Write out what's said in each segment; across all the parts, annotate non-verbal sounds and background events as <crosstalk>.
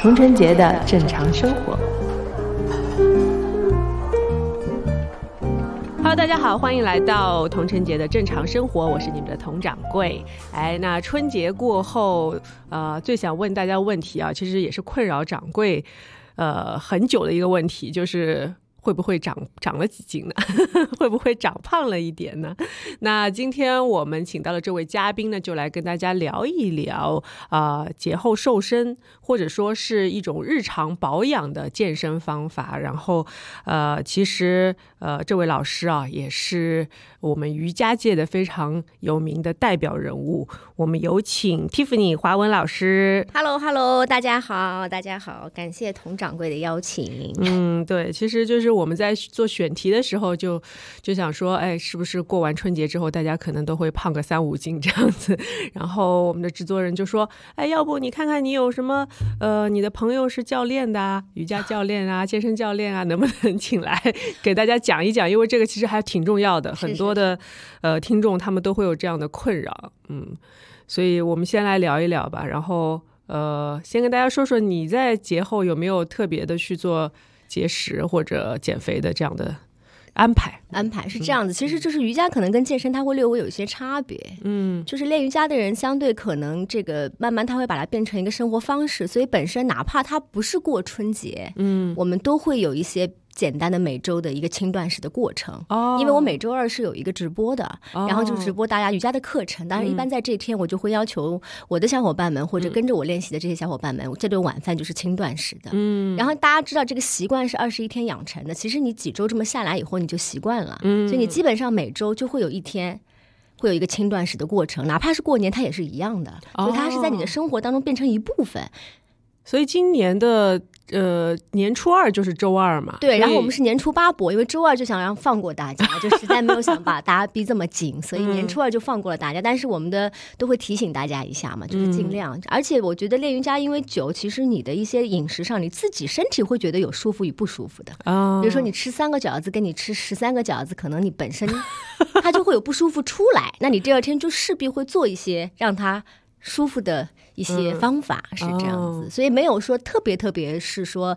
童晨杰的正常生活。Hello，大家好，欢迎来到童晨杰的正常生活，我是你们的童掌柜。哎，那春节过后，呃，最想问大家问题啊，其实也是困扰掌柜呃很久的一个问题，就是。会不会长长了几斤呢？<laughs> 会不会长胖了一点呢？那今天我们请到了这位嘉宾呢，就来跟大家聊一聊啊，节后瘦身或者说是一种日常保养的健身方法。然后，呃，其实呃，这位老师啊，也是我们瑜伽界的非常有名的代表人物。我们有请 Tiffany 华文老师。Hello，Hello，大家好，大家好，感谢佟掌柜的邀请。嗯，对，其实就是。我们在做选题的时候，就就想说，哎，是不是过完春节之后，大家可能都会胖个三五斤这样子？<laughs> 然后我们的制作人就说，哎，要不你看看你有什么，呃，你的朋友是教练的，瑜伽教练啊，健身教练啊，能不能请来给大家讲一讲？因为这个其实还挺重要的，很多的呃听众他们都会有这样的困扰，嗯，所以我们先来聊一聊吧。然后呃，先跟大家说说你在节后有没有特别的去做。节食或者减肥的这样的安排，安排是这样子。其实就是瑜伽可能跟健身它会略微有一些差别。嗯，就是练瑜伽的人相对可能这个慢慢他会把它变成一个生活方式，所以本身哪怕它不是过春节，嗯，我们都会有一些。简单的每周的一个轻断食的过程，哦，因为我每周二是有一个直播的，然后就直播大家瑜伽的课程。当然，一般在这一天，我就会要求我的小伙伴们或者跟着我练习的这些小伙伴们，这顿晚饭就是轻断食的。嗯，然后大家知道这个习惯是二十一天养成的，其实你几周这么下来以后，你就习惯了。嗯，所以你基本上每周就会有一天会有一个轻断食的过程，哪怕是过年，它也是一样的。所以它是在你的生活当中变成一部分。所以今年的。呃，年初二就是周二嘛。对，然后我们是年初八播，因为周二就想让放过大家，<laughs> 就实在没有想把大家逼这么紧，所以年初二就放过了大家。但是我们的都会提醒大家一下嘛，就是尽量。而且我觉得练瑜伽，因为久，其实你的一些饮食上，你自己身体会觉得有舒服与不舒服的。啊，比如说你吃三个饺子，跟你吃十三个饺子，可能你本身它就会有不舒服出来，那你第二天就势必会做一些让它舒服的。一些方法是这样子，所以没有说特别特别是说。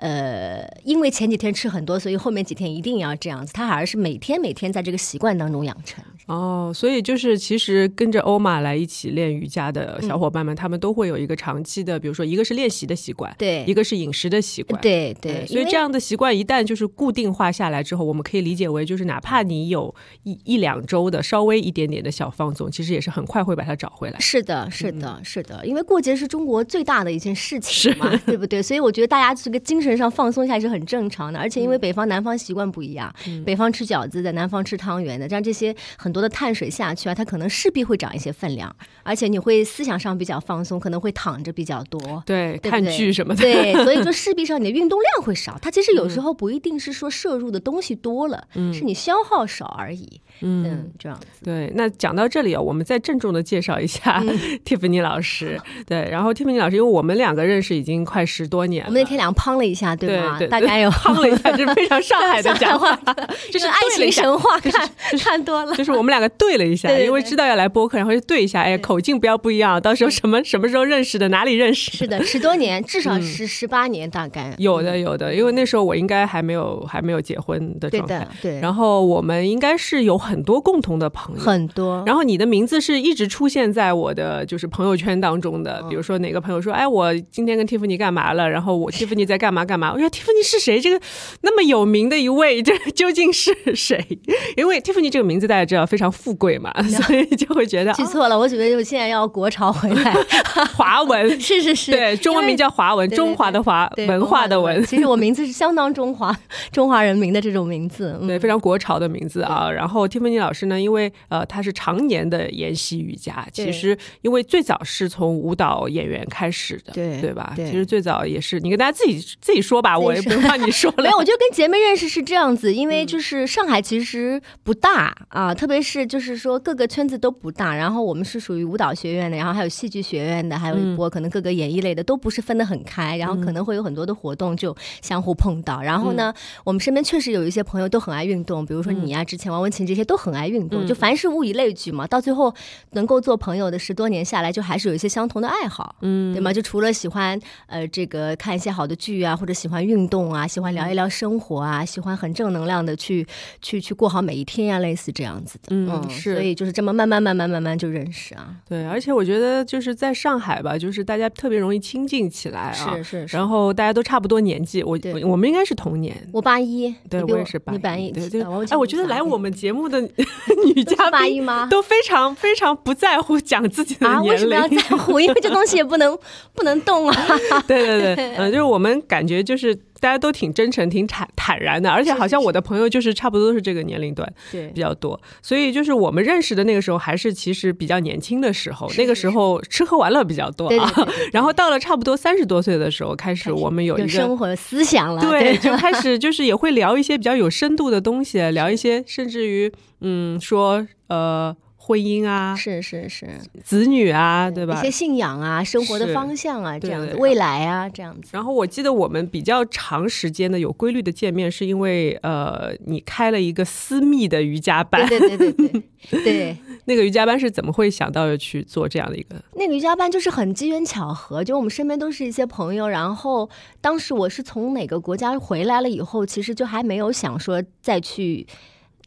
呃，因为前几天吃很多，所以后面几天一定要这样子。他好像是每天每天在这个习惯当中养成。哦，所以就是其实跟着欧玛来一起练瑜伽的小伙伴们，他们都会有一个长期的，比如说一个是练习的习惯，对，一个是饮食的习惯，对对。所以这样的习惯一旦就是固定化下来之后，我们可以理解为就是哪怕你有一一两周的稍微一点点的小放纵，其实也是很快会把它找回来。是的，是的，是的，因为过节是中国最大的一件事情嘛，对不对？所以我觉得大家这个精神。上放松一下是很正常的，而且因为北方南方习惯不一样，北方吃饺子的，南方吃汤圆的，这样这些很多的碳水下去啊，它可能势必会长一些分量，而且你会思想上比较放松，可能会躺着比较多，对，看剧什么的，对，所以说势必上你的运动量会少。它其实有时候不一定是说摄入的东西多了，是你消耗少而已。嗯，这样子。对，那讲到这里啊，我们再郑重的介绍一下 <laughs> Tiffany 老师。对，然后 Tiffany 老师，因为我们两个认识已经快十多年，我们那天两个胖了一下，对吗？大家有胖了一下，就是非常上海的讲话，就是爱情神话，看看多了。就是我们两个对了一下，因为知道要来播客，然后就对一下，哎，口径不要不一样，到时候什么什么时候认识的，哪里认识？是的，十多年，至少是十八年，大概有的有的，因为那时候我应该还没有还没有结婚的状态，对。然后我们应该是有很多共同的。朋友很多，然后你的名字是一直出现在我的就是朋友圈当中的。比如说哪个朋友说：“哎，我今天跟蒂芙尼干嘛了？”然后我蒂芙尼在干嘛干嘛？我说：“蒂芙尼是谁？这个那么有名的一位，这 <laughs> 究竟是谁？”因为蒂芙尼这个名字大家知道非常富贵嘛，<laughs> 所以就会觉得记错了。我觉得我现在要国潮回来，<laughs> 华文是是是，对，中文名叫华文，中华的华，文化的文。其实我名字是相当中华，中华人民的这种名字，对，非常国潮的名字啊。然后蒂芙尼老师呢，因为为呃，他是常年的研习瑜伽。其实，因为最早是从舞蹈演员开始的，对对吧？其实最早也是你跟大家自己自己说吧，我也不用让你说了。<laughs> 没有，我觉得跟姐妹认识是这样子，因为就是上海其实不大啊，特别别是就是说各个圈子都不大，然后我们是属于舞蹈学院的，然后还有戏剧学院的，还有一波可能各个演艺类的都不是分得很开，然后可能会有很多的活动就相互碰到。然后呢，我们身边确实有一些朋友都很爱运动，比如说你啊，之前王文琴这些都很爱运动，就凡是物以类聚嘛，到最后能够做朋友的十多年下来，就还是有一些相同的爱好，嗯，对吗？就除了喜欢呃这个看一些好的剧啊，或者喜欢运动啊，喜欢聊一聊生活啊，喜欢很正能量的去去去过好每一天呀，类似这样子的，嗯，是，所以就是这么慢慢慢慢慢慢就认识啊。对，而且我觉得就是在上海吧，就是大家特别容易亲近起来啊，是是，然后大家都差不多年纪，我我们应该是同年，我八一，对我也是八一，对对，哎，我觉得来我们节目的 <laughs> 女嘉宾都非常非常不在乎讲自己的年龄，为什么要在乎？因为这东西也不能 <laughs> 不能动啊。对对对，嗯，就是我们感觉就是大家都挺真诚、挺坦坦然的，而且好像我的朋友就是差不多都是这个年龄段，对，比较多。所以就是我们认识的那个时候，还是其实比较年轻的时候，那个时候吃喝玩乐比较多啊。然后到了差不多三十多岁的时候，开始我们有一个生活思想了，<laughs> 对，<laughs> 就开始就是也会聊一些比较有深度的东西，聊一些甚至于嗯说呃。婚姻啊，是是是，子女啊，对吧？一些信仰啊，生活的方向啊，这样子，未来啊，这样子。然后我记得我们比较长时间的有规律的见面，是因为呃，你开了一个私密的瑜伽班。对对对对对，<laughs> 对。那个瑜伽班是怎么会想到要去做这样的一个？那个瑜伽班就是很机缘巧合，就我们身边都是一些朋友。然后当时我是从哪个国家回来了以后，其实就还没有想说再去。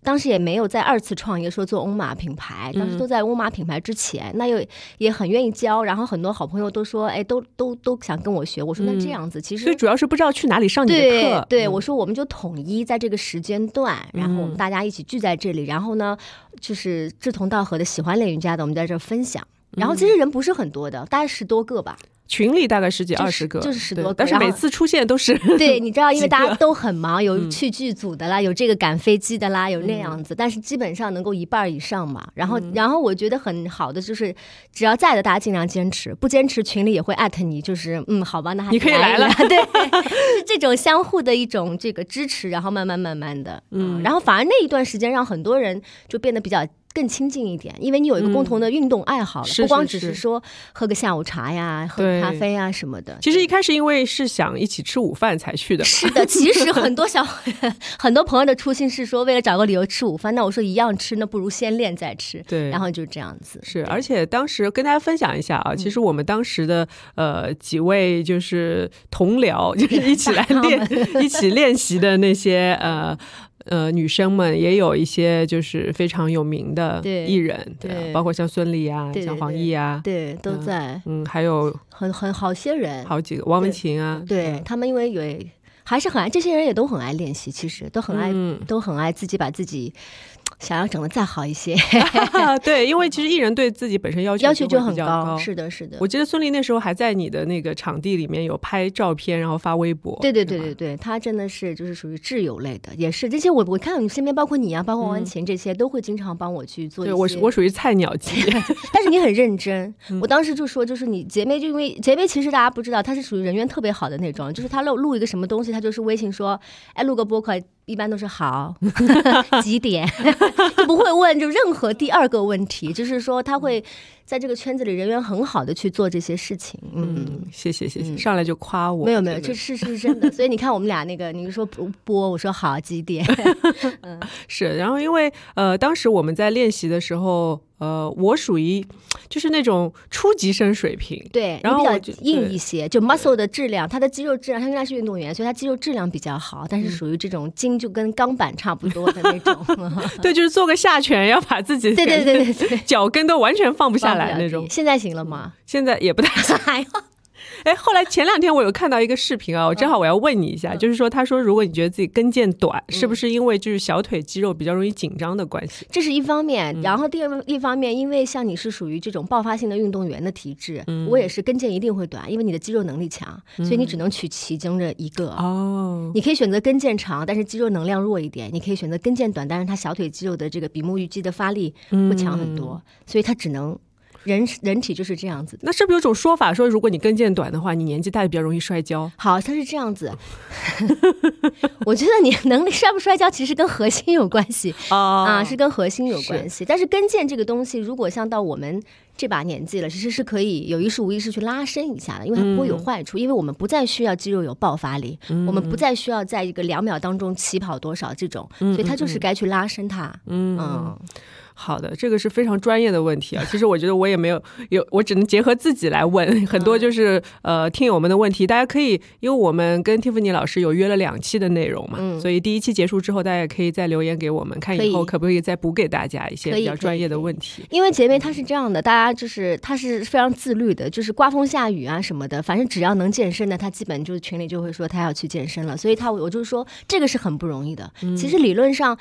当时也没有在二次创业说做欧玛品牌，当时都在欧玛品牌之前，那又也很愿意教，然后很多好朋友都说，哎，都都都想跟我学。我说那这样子，其实所以主要是不知道去哪里上你的课。对，我说我们就统一在这个时间段，然后我们大家一起聚在这里，然后呢，就是志同道合的喜欢练瑜伽的，我们在这分享。然后其实人不是很多的，大概十多个吧。群里大概十几二十个，就是十多个，但是每次出现都是 <laughs> 对，你知道，因为大家都很忙，有去剧组的啦，有这个赶飞机的啦，有那样子，但是基本上能够一半以上嘛。然后，然后我觉得很好的就是，只要在的大家尽量坚持，不坚持群里也会艾特你，就是嗯，好吧，那你可以来了，<laughs> 对，<laughs> 是这种相互的一种这个支持，然后慢慢慢慢的，嗯，然后反而那一段时间让很多人就变得比较。更亲近一点，因为你有一个共同的运动爱好了，不光只是说喝个下午茶呀、喝咖啡啊什么的。其实一开始因为是想一起吃午饭才去的。是的，<laughs> 其实很多小 <laughs> 很多朋友的初心是说为了找个理由吃午饭，那我说一样吃，那不如先练再吃。对，然后就这样子。是，而且当时跟大家分享一下啊，其实我们当时的呃几位就是同僚，就是一起来练、<laughs> 一起练习的那些呃。呃，女生们也有一些就是非常有名的艺人，对，包括像孙俪啊，像黄奕啊，对，都在。嗯，还有很很好些人，好几个，王文琴啊，对他们，因为有还是很爱，这些人也都很爱练习，其实都很爱，都很爱自己把自己。想要整的再好一些，<laughs> 对，因为其实艺人对自己本身要求要求就很高，是的，是的。我记得孙俪那时候还在你的那个场地里面有拍照片，然后发微博。对对对对对，她真的是就是属于挚友类的，也是这些我我看你身边包括你啊，包括王文琴这些都会经常帮我去做。对我我属于菜鸟级，<laughs> 但是你很认真。<laughs> 我当时就说，就是你姐妹，就因为姐妹其实大家不知道，她是属于人缘特别好的那种，就是她录录一个什么东西，她就是微信说，哎，录个播客。一般都是好 <laughs> 几点，<laughs> 就不会问就任何第二个问题，就是说他会在这个圈子里人缘很好的去做这些事情。嗯，谢谢谢谢，上来就夸我，没有没有，这是是真的。所以你看我们俩那个，你说不播，我说好几点，<laughs> 嗯，是。然后因为呃，当时我们在练习的时候。呃，我属于就是那种初级生水平，对，然后比较硬一些，就 muscle 的质量，他的肌肉质量，他应该是运动员，所以他肌肉质量比较好，但是属于这种筋就跟钢板差不多的那种。对，就是做个下拳要把自己对对对对对脚跟都完全放不下来那种。现在行了吗？现在也不太行。<laughs> <laughs> 哎，后来前两天我有看到一个视频啊，我正好我要问你一下，就是说，他说如果你觉得自己跟腱短，是不是因为就是小腿肌肉比较容易紧张的关系？这是一方面，然后第二一方面，因为像你是属于这种爆发性的运动员的体质，我也是跟腱一定会短，因为你的肌肉能力强，所以你只能取其中的一个哦。你可以选择跟腱长，但是肌肉能量弱一点；你可以选择跟腱短，但是它小腿肌肉的这个比目鱼肌的发力会强很多，所以它只能。人人体就是这样子。那是不是有种说法说，如果你跟腱短的话，你年纪大就比较容易摔跤？好，它是这样子。<laughs> 我觉得你能力摔不摔跤，其实跟核心有关系啊，是跟核心有关系。但是跟腱这个东西，如果像到我们这把年纪了，其实是可以有意识无意识去拉伸一下的，因为它不会有坏处，因为我们不再需要肌肉有爆发力，我们不再需要在一个两秒当中起跑多少这种，所以它就是该去拉伸它。嗯。好的，这个是非常专业的问题啊。其实我觉得我也没有有，我只能结合自己来问很多，就是呃听友们的问题。大家可以，因为我们跟蒂芙尼老师有约了两期的内容嘛，所以第一期结束之后，大家也可以再留言给我们，看以后可不可以再补给大家一些比较专业的问题。因为姐妹她是这样的，大家就是她是非常自律的，就是刮风下雨啊什么的，反正只要能健身的，她基本就是群里就会说她要去健身了。所以她我就是说这个是很不容易的。其实理论上。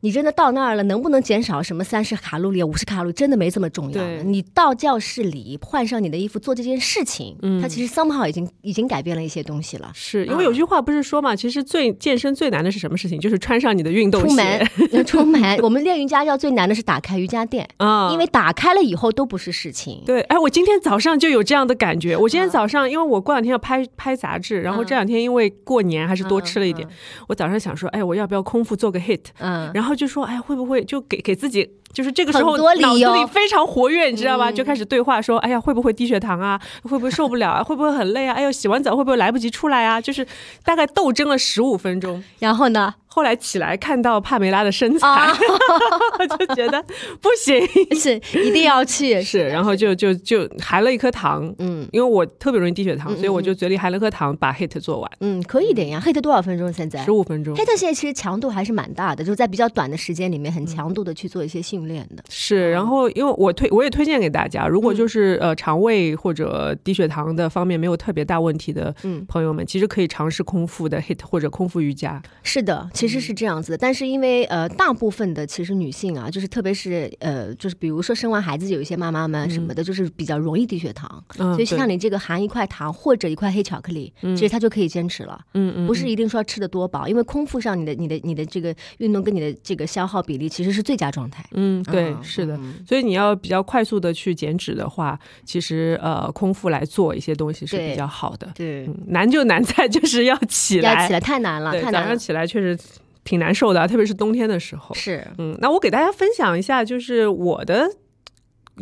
你真的到那儿了，能不能减少什么三十卡路里、五十卡路里，真的没这么重要。你到教室里换上你的衣服做这件事情，它其实 somehow 已经已经改变了一些东西了。是因为有句话不是说嘛，其实最健身最难的是什么事情？就是穿上你的运动鞋。出门，<laughs> 出门。我们练瑜伽要最难的是打开瑜伽垫啊，因为打开了以后都不是事情。对，哎，我今天早上就有这样的感觉。我今天早上，因为我过两天要拍拍杂志，然后这两天因为过年还是多吃了一点，我早上想说，哎，我要不要空腹做个 hit？嗯，然后就说，哎，会不会？会就给给自己，就是这个时候脑子里非常活跃，你知道吧？就开始对话说：“哎呀，会不会低血糖啊？会不会受不了啊？<laughs> 会不会很累啊？哎呦，洗完澡会不会来不及出来啊？”就是大概斗争了十五分钟，然后呢？后来起来看到帕梅拉的身材，<laughs> 就觉得不行，<laughs> 是一定要去，是，然后就就就含了一颗糖，嗯，因为我特别容易低血糖，所以我就嘴里含了颗糖，把 hit 做完，嗯，可以的呀，hit 多少分钟？现在？十五分钟，hit 现在其实强度还是蛮大的，就是在比较短的时间里面，很强度的去做一些训练的。是，然后因为我推我也推荐给大家，如果就是呃肠胃或者低血糖的方面没有特别大问题的嗯。朋友们，其实可以尝试空腹的 hit 或者空腹瑜伽。是的，其实是这样子的，但是因为呃，大部分的其实女性啊，就是特别是呃，就是比如说生完孩子有一些妈妈们什么的，就是比较容易低血糖，所以像你这个含一块糖或者一块黑巧克力，其实它就可以坚持了。嗯嗯，不是一定说吃的多饱，因为空腹上你的你的你的这个运动跟你的这个消耗比例其实是最佳状态。嗯，对，是的。所以你要比较快速的去减脂的话，其实呃，空腹来做一些东西是比较好的。对，难就难在就是要起来，要起来太难了，太难。早上起来确实。挺难受的，特别是冬天的时候。是，嗯，那我给大家分享一下，就是我的，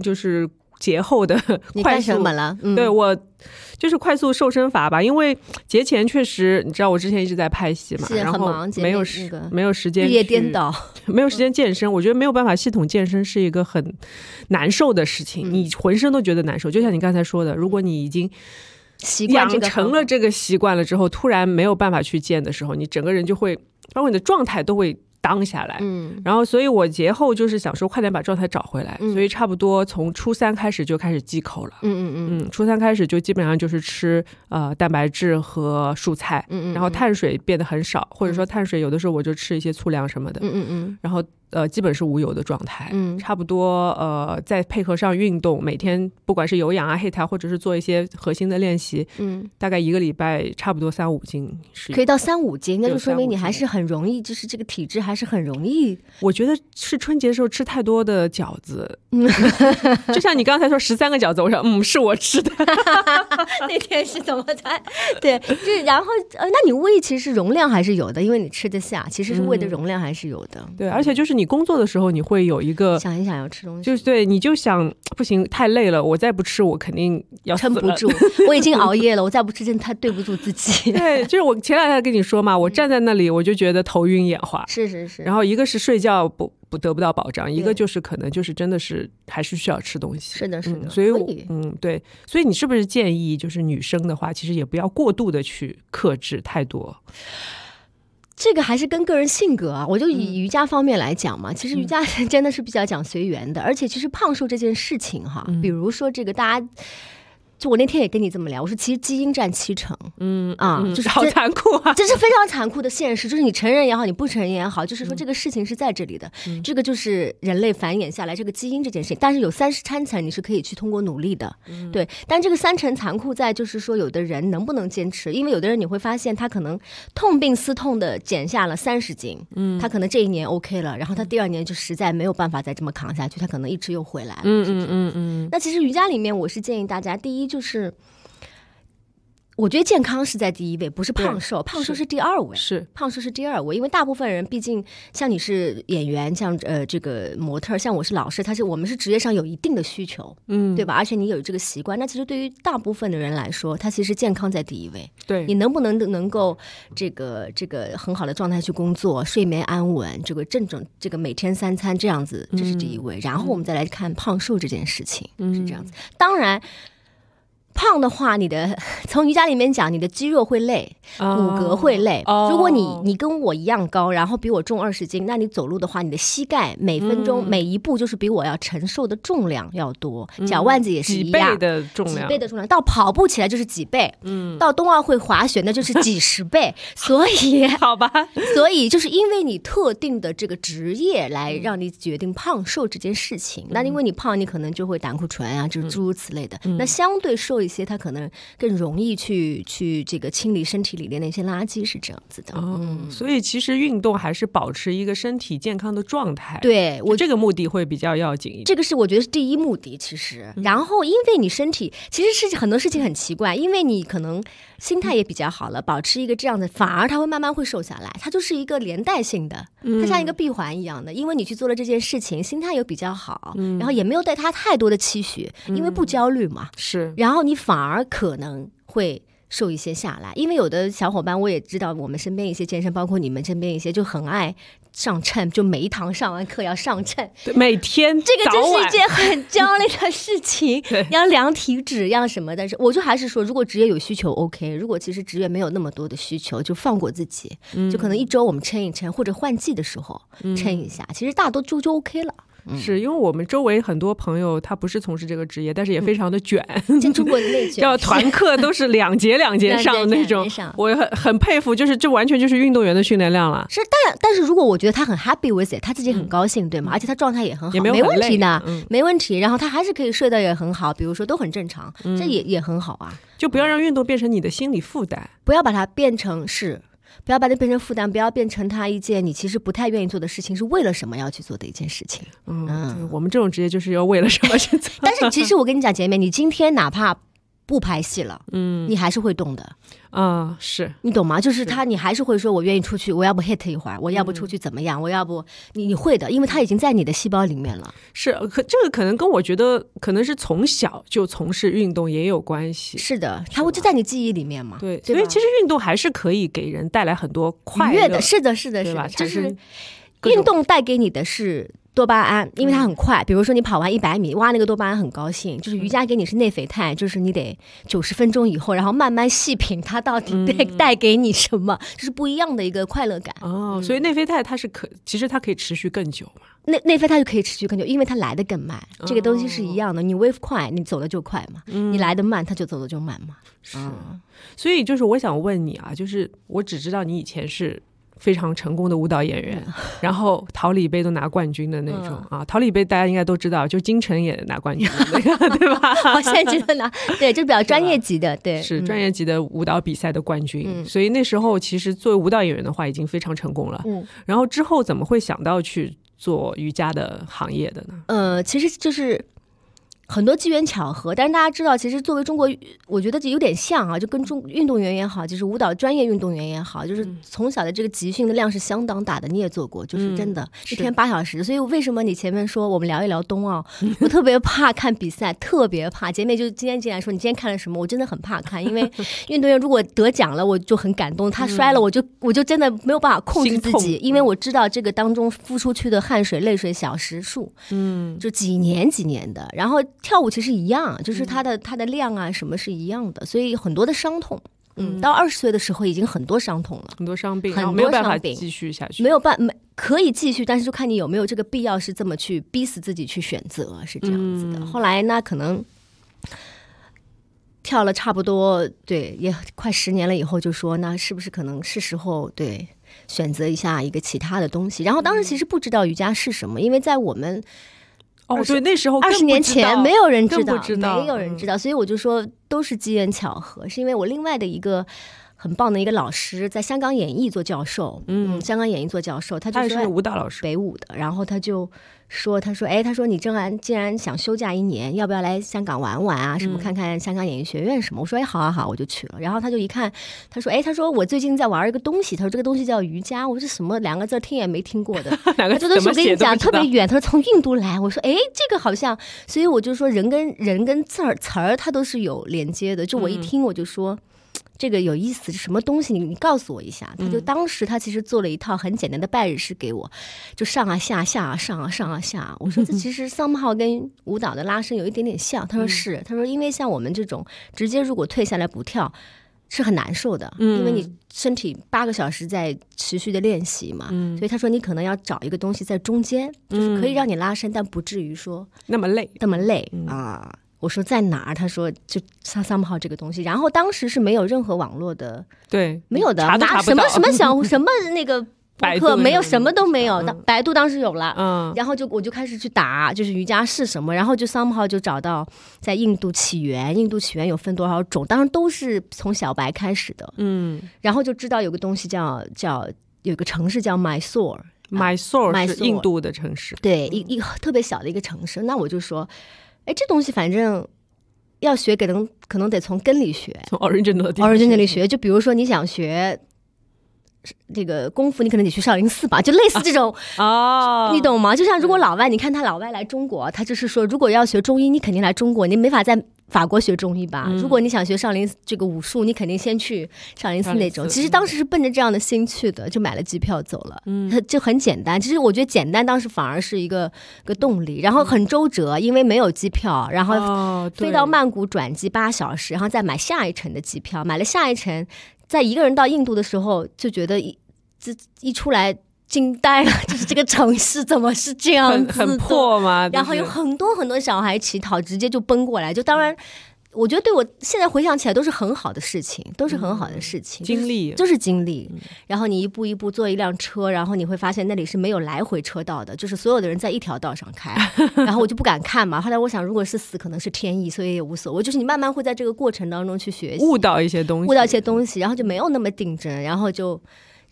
就是节后的 <laughs> 快速了。对我就是快速瘦身法吧，因为节前确实，你知道我之前一直在拍戏嘛，然后没有时没有时间日夜颠倒，没有 <laughs> 时间健身。我觉得没有办法系统健身是一个很难受的事情，你浑身都觉得难受。就像你刚才说的，如果你已经养成了这个习惯了之后，突然没有办法去健的时候，你整个人就会。包括你的状态都会当下来，嗯，然后所以我节后就是想说快点把状态找回来，所以差不多从初三开始就开始忌口了，嗯嗯嗯，初三开始就基本上就是吃呃蛋白质和蔬菜，嗯嗯，然后碳水变得很少，或者说碳水有的时候我就吃一些粗粮什么的，嗯嗯嗯，然后。呃，基本是无油的状态，嗯，差不多，呃，再配合上运动，每天不管是有氧啊、或者是做一些核心的练习，嗯，大概一个礼拜差不多三五斤是，可以到三五斤，那就说明你还是很容易，就是这个体质还是很容易。我觉得是春节时候吃太多的饺子，嗯就像你刚才说十三个饺子，我说嗯，是我吃的，<laughs> 那天是怎么在对？就然后呃，那你胃其实容量还是有的，因为你吃得下，其实是胃的容量还是有的，对，而且就是。你工作的时候，你会有一个想一想要吃东西，就是对，你就想不行，太累了，我再不吃，我肯定要撑不住。我已经 <laughs> 熬夜了，我再不吃，真的太对不住自己。<laughs> 对，就是我前两天跟你说嘛，我站在那里，我就觉得头晕眼花。是是是。然后一个是睡觉不不得不到保障，一个就是可能就是真的是还是需要吃东西。是的，是的。所以嗯，对，所以你是不是建议就是女生的话，其实也不要过度的去克制太多。这个还是跟个人性格啊，我就以瑜伽方面来讲嘛。其实瑜伽 <laughs> 真的是比较讲随缘的，而且其实胖瘦这件事情哈，比如说这个大家就我那天也跟你这么聊，我说其实基因占七成，嗯啊，就是好残酷啊，这是非常残酷的现实，就是你承认也好，你不承认也好，就是说这个事情是在这里的，这个就是人类繁衍下来这个基因这件事情。但是有三十三层你是可以去通过努力的，对。但这个三层残酷在就是说，有的人能不能坚持？因为有的人你会发现他可能痛并思痛的减下了三十斤，嗯，他可能这一年 OK 了，然后他第二年就实在没有办法再这么扛下去，他可能一直又回来了，嗯嗯嗯嗯。那其实瑜伽里面，我是建议大家，第一。就是，我觉得健康是在第一位，不是胖瘦，胖瘦是第二位，是胖瘦是第二位。因为大部分人，毕竟像你是演员，像呃这个模特，像我是老师，他是我们是职业上有一定的需求，嗯，对吧？而且你有这个习惯，那其实对于大部分的人来说，他其实健康在第一位。对你能不能能够这个这个很好的状态去工作，睡眠安稳，这个正正这个每天三餐这样子，这是第一位。然后我们再来看胖瘦这件事情，是这样子。当然。胖的话，你的 <laughs> 从瑜伽里面讲，你的肌肉会累，骨骼会累。如果你你跟我一样高，然后比我重二十斤，那你走路的话，你的膝盖每分钟每一步就是比我要承受的重量要多，脚腕子也是一样的重量，几倍的重量。到跑步起来就是几倍，嗯，到冬奥会滑雪那就是几十倍。<laughs> 所以好吧，所以就是因为你特定的这个职业来让你决定胖瘦这件事情。那因为你胖，你可能就会胆固醇啊，就是诸如此类的。那相对瘦。一些他可能更容易去去这个清理身体里的那些垃圾，是这样子的。嗯，所以其实运动还是保持一个身体健康的状态。对我这个目的会比较要紧一点。这个是我觉得是第一目的，其实。然后因为你身体其实是很多事情很奇怪，因为你可能心态也比较好了，保持一个这样的，反而它会慢慢会瘦下来。它就是一个连带性的，它像一个闭环一样的。因为你去做了这件事情，心态又比较好，然后也没有对他太多的期许，因为不焦虑嘛。是。然后你。反而可能会瘦一些下来，因为有的小伙伴我也知道，我们身边一些健身，包括你们身边一些，就很爱上秤，就每一堂上完课要上秤，每天这个就是一件很焦虑的事情，<laughs> 要量体脂，要什么？但是我就还是说，如果职业有需求，OK；如果其实职业没有那么多的需求，就放过自己，就可能一周我们称一称，或者换季的时候称一下，其实大多就就 OK 了。是因为我们周围很多朋友，他不是从事这个职业，但是也非常的卷，中国的内卷，叫团课都是两节两节上那种，我很很佩服，就是这完全就是运动员的训练量了。是，但但是如果我觉得他很 happy with it，他自己很高兴，对吗？而且他状态也很好，没问题的，没问题。然后他还是可以睡得也很好，比如说都很正常，这也也很好啊。就不要让运动变成你的心理负担，不要把它变成是。不要把它变成负担，不要变成他一件你其实不太愿意做的事情，是为了什么要去做的一件事情。嗯，我们这种职业就是要为了什么去做。但是其实我跟你讲，姐妹，你今天哪怕。不拍戏了，嗯，你还是会动的，啊，是你懂吗？就是他，你还是会说，我愿意出去，我要不 hit 一会儿，我要不出去怎么样？我要不，你你会的，因为他已经在你的细胞里面了。是，可这个可能跟我觉得可能是从小就从事运动也有关系。是的，他会就在你记忆里面嘛。对，所以其实运动还是可以给人带来很多快乐的。是的，是的，是吧？就是运动带给你的是。多巴胺，因为它很快。比如说你跑完一百米，哇，那个多巴胺很高兴。就是瑜伽给你是内啡肽，就是你得九十分钟以后，然后慢慢细品它到底带带给你什么，就是不一样的一个快乐感。哦，所以内啡肽它是可，其实它可以持续更久嘛。内内啡肽就可以持续更久，因为它来的更慢。这个东西是一样的，你 wave 快，你走的就快嘛。你来的慢，它就走的就慢嘛。是，所以就是我想问你啊，就是我只知道你以前是。非常成功的舞蹈演员，然后桃李杯都拿冠军的那种啊！桃李杯大家应该都知道，就金晨也拿冠军那个，<laughs> 对吧？现在记得拿，对，就比较专业级的，对，是专业级的舞蹈比赛的冠军。所以那时候其实作为舞蹈演员的话，已经非常成功了。嗯，然后之后怎么会想到去做瑜伽的行业的呢？呃，其实就是。很多机缘巧合，但是大家知道，其实作为中国，我觉得这有点像啊，就跟中运动员也好，就是舞蹈专业运动员也好，就是从小的这个集训的量是相当大的。你也做过，就是真的，一天八小时。所以为什么你前面说我们聊一聊冬奥，我特别怕看比赛，<laughs> 特别怕。姐妹就今天进来说你今天看了什么，我真的很怕看，因为运动员如果得奖了，我就很感动；他摔了，我就我就真的没有办法控制自己，因为我知道这个当中付出去的汗水、泪水小时数，嗯，就几年几年的，然后。跳舞其实一样，就是它的它的量啊什么是一样的，所以很多的伤痛，嗯，到二十岁的时候已经很多伤痛了，很多伤病，很多伤病继续下去，没有办没可以继续，但是就看你有没有这个必要是这么去逼死自己去选择，是这样子的。后来呢，可能跳了差不多对，也快十年了以后，就说那是不是可能是时候对选择一下一个其他的东西？然后当时其实不知道瑜伽是什么，因为在我们哦，对，那时候二十年前没有人知道，没有人知道，所以我就说都是机缘巧合，是因为我另外的一个。很棒的一个老师，在香港演艺做教授。嗯，香港演艺做教授，他就是舞蹈老师，北舞的。然后他就说：“他说，哎，他说你正然既然想休假一年，要不要来香港玩玩啊？什么看看香港演艺学院什么？”我说：“哎，好啊好，我就去了。”然后他就一看，他说：“哎，他说我最近在玩一个东西。他说这个东西叫瑜伽。我说什么两个字听也没听过的。<laughs> 两个字我跟你讲特别远。他说从印度来。我说：哎，这个好像。所以我就说人跟人跟字儿词儿，它都是有连接的。就我一听，我就说。”这个有意思是什么东西？你你告诉我一下。他就当时他其实做了一套很简单的拜日式给我，就上啊下下啊上啊上啊下。啊我说这其实 somehow 跟舞蹈的拉伸有一点点像。他说是，他说因为像我们这种直接如果退下来不跳是很难受的，因为你身体八个小时在持续的练习嘛，所以他说你可能要找一个东西在中间，就是可以让你拉伸，但不至于说那么累那么累啊。我说在哪儿？他说就三三号这个东西。然后当时是没有任何网络的，对，没有的，拿什么什么小 <laughs> 什么那个百科没有，什么都没有。百度当时有了，嗯，然后就我就开始去打，就是瑜伽是什么，然后就三号就找到在印度起源，印度起源有分多少种，当然都是从小白开始的，嗯，然后就知道有个东西叫叫有个城市叫 Mysore，Mysore 是印度的城市，对，一一个特别小的一个城市。那我就说。哎，这东西反正要学，可能可能得从根里学，从 original original 里学。就比如说，你想学这个功夫，你可能得去少林寺吧，就类似这种哦，你懂吗？就像如果老外，你看他老外来中国，他就是说，如果要学中医，你肯定来中国，你没法在。法国学中医吧，如果你想学少林这个武术，你肯定先去少林寺那种。其实当时是奔着这样的心去的，就买了机票走了。嗯，就很简单。其实我觉得简单当时反而是一个个动力，然后很周折，因为没有机票，然后飞到曼谷转机八小时，然后再买下一程的机票。买了下一程，在一个人到印度的时候，就觉得一这一出来。惊呆了，<laughs> 就是这个城市怎么是这样子？很破吗？然后有很多很多小孩乞讨，直接就奔过来。就当然，我觉得对我现在回想起来都是很好的事情，都是很好的事情。经历就是经历。然后你一步一步坐一辆车，然后你会发现那里是没有来回车道的，就是所有的人在一条道上开。<laughs> 然后我就不敢看嘛。后来我想，如果是死，可能是天意，所以也无所谓。就是你慢慢会在这个过程当中去学习，悟到一些东西，悟到一些东西，然后就没有那么定真，然后就。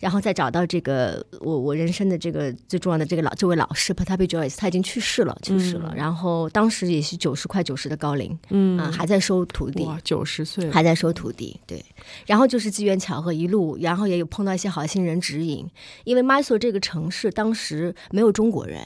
然后再找到这个我我人生的这个最重要的这个老这位老师 Patabi Joyce，他已经去世了，去世了。然后当时也是九十快九十的高龄，嗯啊，还在收徒弟，九十岁还在收徒弟，对。然后就是机缘巧合一路，然后也有碰到一些好心人指引，因为 Mysore 这个城市当时没有中国人。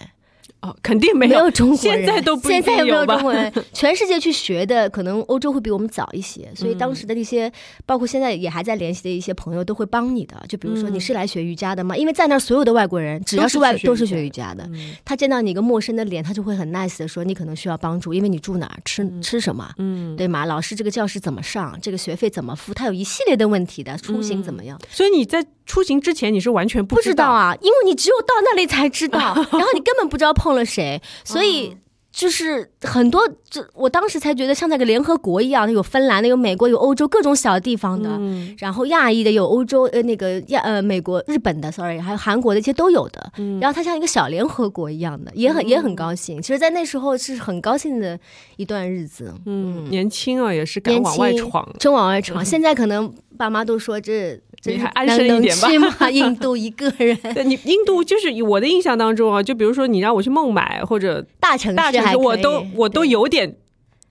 哦，肯定没有中国人，现在都不现在也没有中国人？全世界去学的，可能欧洲会比我们早一些，所以当时的那些，包括现在也还在联系的一些朋友，都会帮你的。就比如说，你是来学瑜伽的吗？因为在那儿所有的外国人，只要是外都是学瑜伽的。他见到你一个陌生的脸，他就会很 nice 的说，你可能需要帮助，因为你住哪儿，吃吃什么，嗯，对吗？老师这个教室怎么上？这个学费怎么付？他有一系列的问题的，出行怎么样？所以你在。出行之前你是完全不知道啊，因为你只有到那里才知道，<laughs> 然后你根本不知道碰了谁，所以就是很多，这我当时才觉得像那个联合国一样，有芬兰的，有美国，有欧洲各种小地方的，然后亚裔的，有欧洲呃那个亚呃美国、日本的，sorry，还有韩国的，一些都有的。然后它像一个小联合国一样的，也很也很高兴。其实，在那时候是很高兴的一段日子。嗯，年轻啊，也是敢往外闯，真往外闯。<laughs> 现在可能爸妈都说这。你还安生一点吧。<laughs> 印度一个人，<laughs> 你印度就是我的印象当中啊，就比如说你让我去孟买或者大城市，大城市我都我都有点。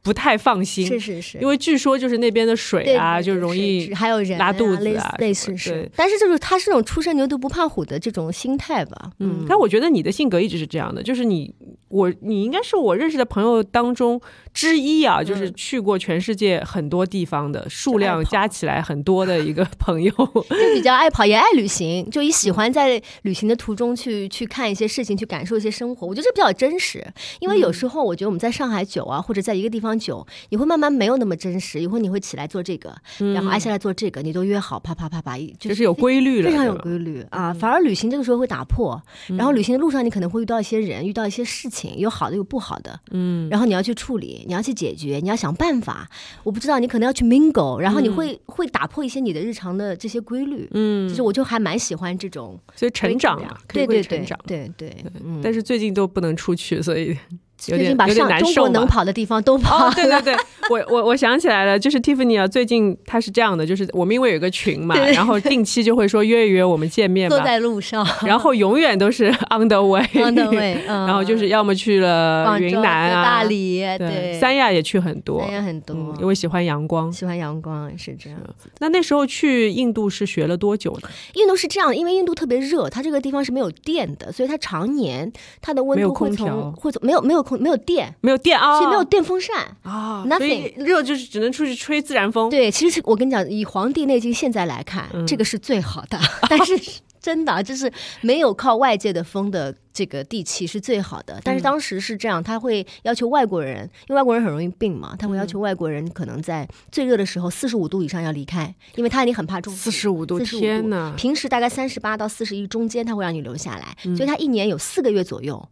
不太放心，是是是，因为据说就是那边的水啊，就容易还有人拉肚子啊，类似是。但是就是他是那种初生牛犊不怕虎的这种心态吧。嗯，但我觉得你的性格一直是这样的，就是你我你应该是我认识的朋友当中之一啊，就是去过全世界很多地方的数量加起来很多的一个朋友，<laughs> 就比较爱跑也爱旅行，就也喜欢在旅行的途中去 <laughs> 去看一些事情，去感受一些生活。我觉得这比较真实，因为有时候我觉得我们在上海久啊，或者在一个地方。久，你会慢慢没有那么真实。一会儿你会起来做这个，然后挨下来做这个，你都约好，啪啪啪啪，就是有规律了，非常有规律啊。反而旅行这个时候会打破，然后旅行的路上你可能会遇到一些人，遇到一些事情，有好的有不好的，嗯，然后你要去处理，你要去解决，你要想办法。我不知道你可能要去 mingle，然后你会会打破一些你的日常的这些规律，嗯，就是我就还蛮喜欢这种，所以成长嘛，对对对，对对，但是最近都不能出去，所以。最近把上中国能跑的地方都跑。对对对，我我我想起来了，就是 Tiffany 啊，最近他是这样的，就是我们因为有个群嘛，然后定期就会说约一约我们见面。坐在路上，然后永远都是 <laughs> on the way，on the way，<laughs> 然后就是要么去了云南啊、大理，对，三亚也去很多，三亚很多，因为喜欢阳光，喜欢阳光是这样子。那那时候去印度是学了多久呢？印度是这样，因为印度特别热，它这个地方是没有电的，所以它常年它的温度会从会从没有没有空没有电。没有电啊，所以没有电风扇啊，nothing 热就是只能出去吹自然风。对，其实我跟你讲，以《黄帝内经》现在来看，这个是最好的。<laughs> 但是 <laughs> 真的就是没有靠外界的风的这个地气是最好的。但是当时是这样，他会要求外国人，因为外国人很容易病嘛，他会要求外国人可能在最热的时候四十五度以上要离开，因为他已经很怕中四十五度，天呐，平时大概三十八到四十一中间，他会让你留下来，所以他一年有四个月左右。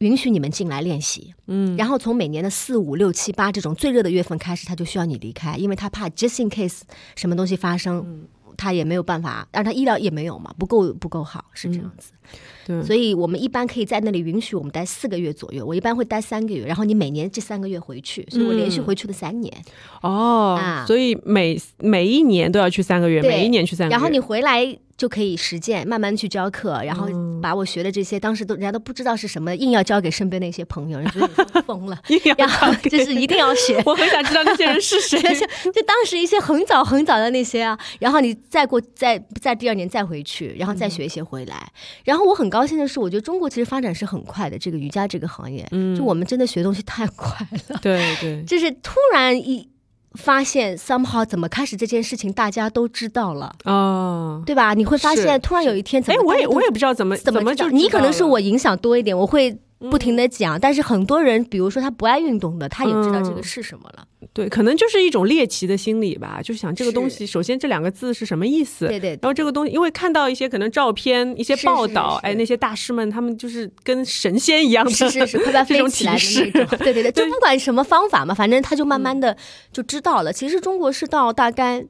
允许你们进来练习，嗯，然后从每年的四五六七八这种最热的月份开始，他就需要你离开，因为他怕 just in case 什么东西发生，他也没有办法，但是他医疗也没有嘛，不够不够好，是这样子。对，所以我们一般可以在那里允许我们待四个月左右，我一般会待三个月，然后你每年这三个月回去，所以我连续回去了三年。哦，所以每每一年都要去三个月，每一年去三个月，然后你回来。就可以实践，慢慢去教课，然后把我学的这些，当时都人家都不知道是什么，硬要教给身边那些朋友，人觉得 <laughs> 疯了，硬要就是一定要学。<laughs> 我很想知道那些人是谁，<laughs> 就当时一些很早很早的那些啊，然后你再过再再第二年再回去，然后再学一些回来。然后我很高兴的是，我觉得中国其实发展是很快的，这个瑜伽这个行业，就我们真的学东西太快了，对对，就是突然一。发现 somehow 怎么开始这件事情，大家都知道了哦，对吧？你会发现突然有一天，哎，我也我也不知道怎么怎么就你可能是我影响多一点，我会。不停的讲，但是很多人，比如说他不爱运动的，他也知道这个是什么了。对，可能就是一种猎奇的心理吧，就是想这个东西，首先这两个字是什么意思？对对。然后这个东西，因为看到一些可能照片、一些报道，哎，那些大师们他们就是跟神仙一样的，是是是，会 <laughs> 飞起来的那种。<laughs> 对对对，就不管什么方法嘛，反正他就慢慢的就知道了。其实中国是到大概。